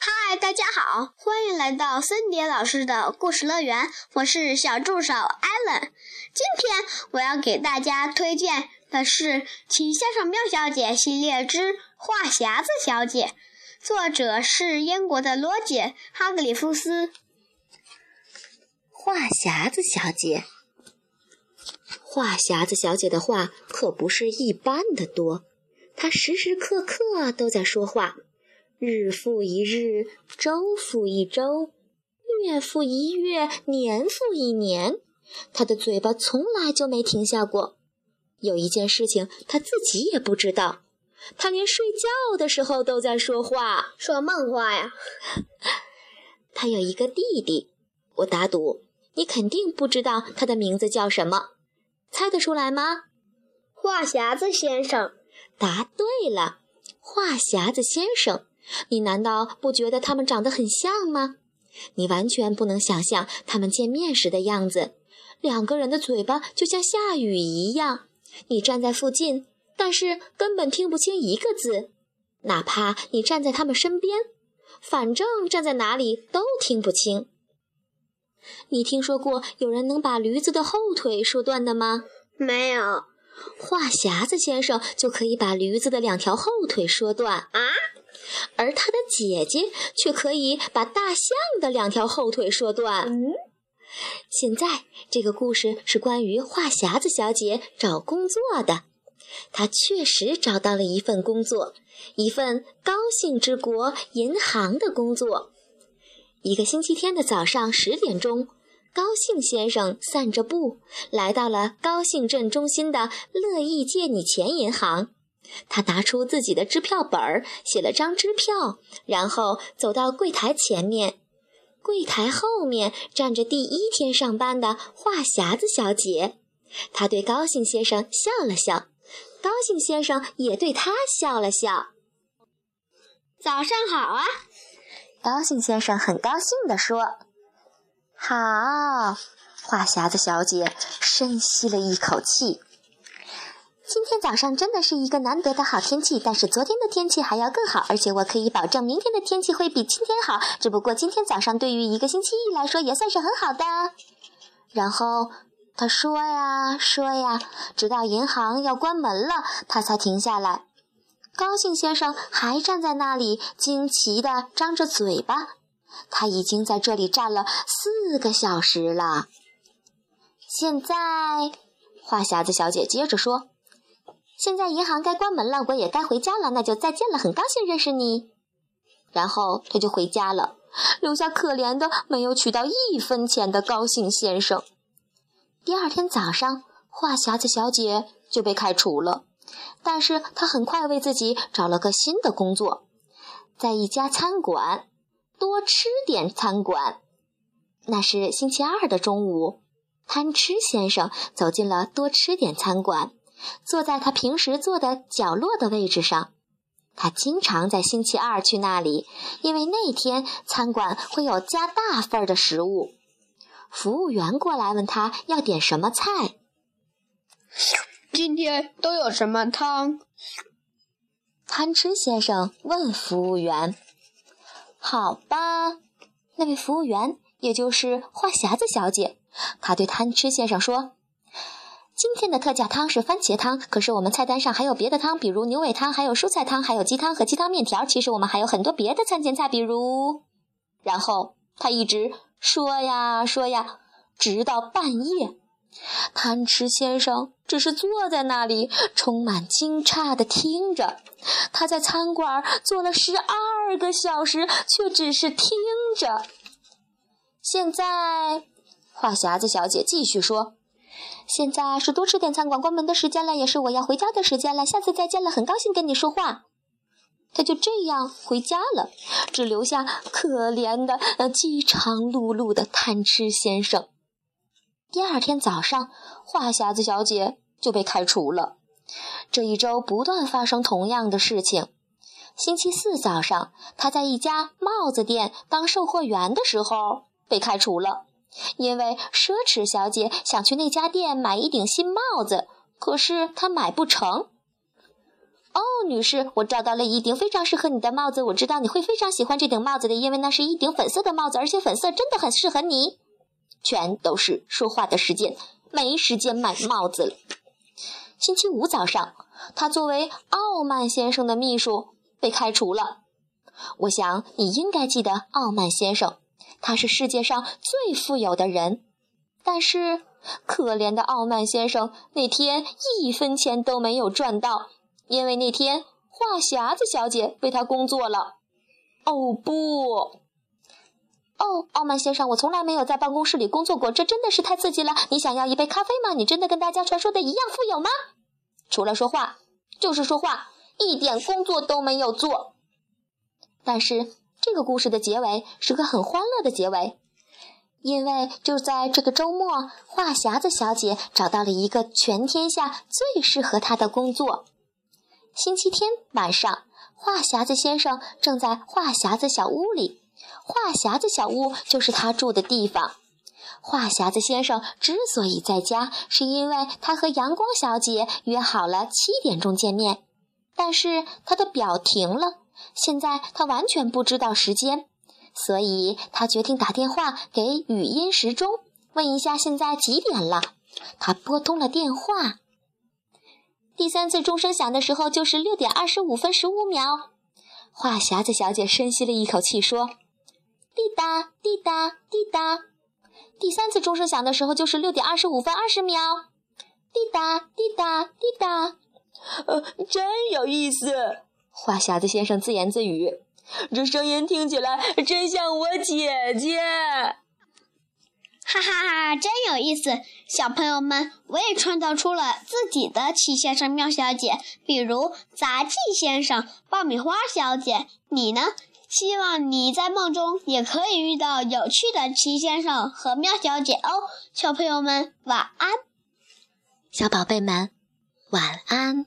嗨，大家好，欢迎来到森蝶老师的故事乐园，我是小助手艾伦。今天我要给大家推荐的是《请相声妙小姐》系列之《话匣子小姐》，作者是英国的罗杰·哈格里夫斯。话匣子小姐，话匣子小姐的话可不是一般的多，她时时刻刻都在说话。日复一日，周复一周，月复一月，年复一年，他的嘴巴从来就没停下过。有一件事情他自己也不知道，他连睡觉的时候都在说话，说梦话呀。他有一个弟弟，我打赌你肯定不知道他的名字叫什么，猜得出来吗？话匣子先生。答对了，话匣子先生。你难道不觉得他们长得很像吗？你完全不能想象他们见面时的样子。两个人的嘴巴就像下雨一样。你站在附近，但是根本听不清一个字。哪怕你站在他们身边，反正站在哪里都听不清。你听说过有人能把驴子的后腿说断的吗？没有。话匣子先生就可以把驴子的两条后腿说断啊。而他的姐姐却可以把大象的两条后腿说断。嗯，现在这个故事是关于话匣子小姐找工作的。她确实找到了一份工作，一份高兴之国银行的工作。一个星期天的早上十点钟，高兴先生散着步来到了高兴镇中心的乐意借你钱银行。他拿出自己的支票本儿，写了张支票，然后走到柜台前面。柜台后面站着第一天上班的话匣子小姐。她对高兴先生笑了笑，高兴先生也对她笑了笑。早上好啊！高兴先生很高兴地说：“好。”话匣子小姐深吸了一口气。今天早上真的是一个难得的好天气，但是昨天的天气还要更好，而且我可以保证明天的天气会比今天好。只不过今天早上对于一个星期一来说也算是很好的。然后他说呀说呀，直到银行要关门了，他才停下来。高兴先生还站在那里，惊奇地张着嘴巴。他已经在这里站了四个小时了。现在，话匣子小姐接着说。现在银行该关门了，我也该回家了。那就再见了，很高兴认识你。然后他就回家了，留下可怜的没有取到一分钱的高兴先生。第二天早上，话匣子小姐就被开除了，但是她很快为自己找了个新的工作，在一家餐馆多吃点餐馆。那是星期二的中午，贪吃先生走进了多吃点餐馆。坐在他平时坐的角落的位置上，他经常在星期二去那里，因为那天餐馆会有加大份的食物。服务员过来问他要点什么菜。今天都有什么汤？贪吃先生问服务员。好吧，那位服务员也就是话匣子小姐，她对贪吃先生说。今天的特价汤是番茄汤，可是我们菜单上还有别的汤，比如牛尾汤，还有蔬菜汤，还有鸡汤和鸡汤面条。其实我们还有很多别的餐前菜，比如……然后他一直说呀说呀，直到半夜。贪吃先生只是坐在那里，充满惊诧地听着。他在餐馆坐了十二个小时，却只是听着。现在，话匣子小姐继续说。现在是多吃点餐馆关门的时间了，也是我要回家的时间了。下次再见了，很高兴跟你说话。他就这样回家了，只留下可怜的、呃饥肠辘辘的贪吃先生。第二天早上，话匣子小姐就被开除了。这一周不断发生同样的事情。星期四早上，他在一家帽子店当售货员的时候被开除了。因为奢侈小姐想去那家店买一顶新帽子，可是她买不成。哦，女士，我找到了一顶非常适合你的帽子。我知道你会非常喜欢这顶帽子的，因为那是一顶粉色的帽子，而且粉色真的很适合你。全都是说话的时间，没时间买帽子了。星期五早上，他作为傲慢先生的秘书被开除了。我想你应该记得傲慢先生，他是世界上最富有的人。但是，可怜的傲慢先生那天一分钱都没有赚到，因为那天话匣子小姐为他工作了。哦不！哦，傲慢先生，我从来没有在办公室里工作过，这真的是太刺激了。你想要一杯咖啡吗？你真的跟大家传说的一样富有吗？除了说话就是说话，一点工作都没有做。但是这个故事的结尾是个很欢乐的结尾，因为就在这个周末，话匣子小姐找到了一个全天下最适合她的工作。星期天晚上，话匣子先生正在话匣子小屋里。话匣子小屋就是他住的地方。话匣子先生之所以在家，是因为他和阳光小姐约好了七点钟见面，但是他的表停了，现在他完全不知道时间，所以他决定打电话给语音时钟，问一下现在几点了。他拨通了电话，第三次钟声响的时候就是六点二十五分十五秒。话匣子小姐深吸了一口气说。滴答滴答滴答，第三次钟声响的时候就是六点二十五分二十秒。滴答滴答滴答，呃，真有意思。话匣子先生自言自语：“这声音听起来真像我姐姐。”哈哈哈，真有意思！小朋友们，我也创造出了自己的齐先生、妙小姐，比如杂技先生、爆米花小姐。你呢？希望你在梦中也可以遇到有趣的齐先生和妙小姐哦，小朋友们晚安，小宝贝们晚安。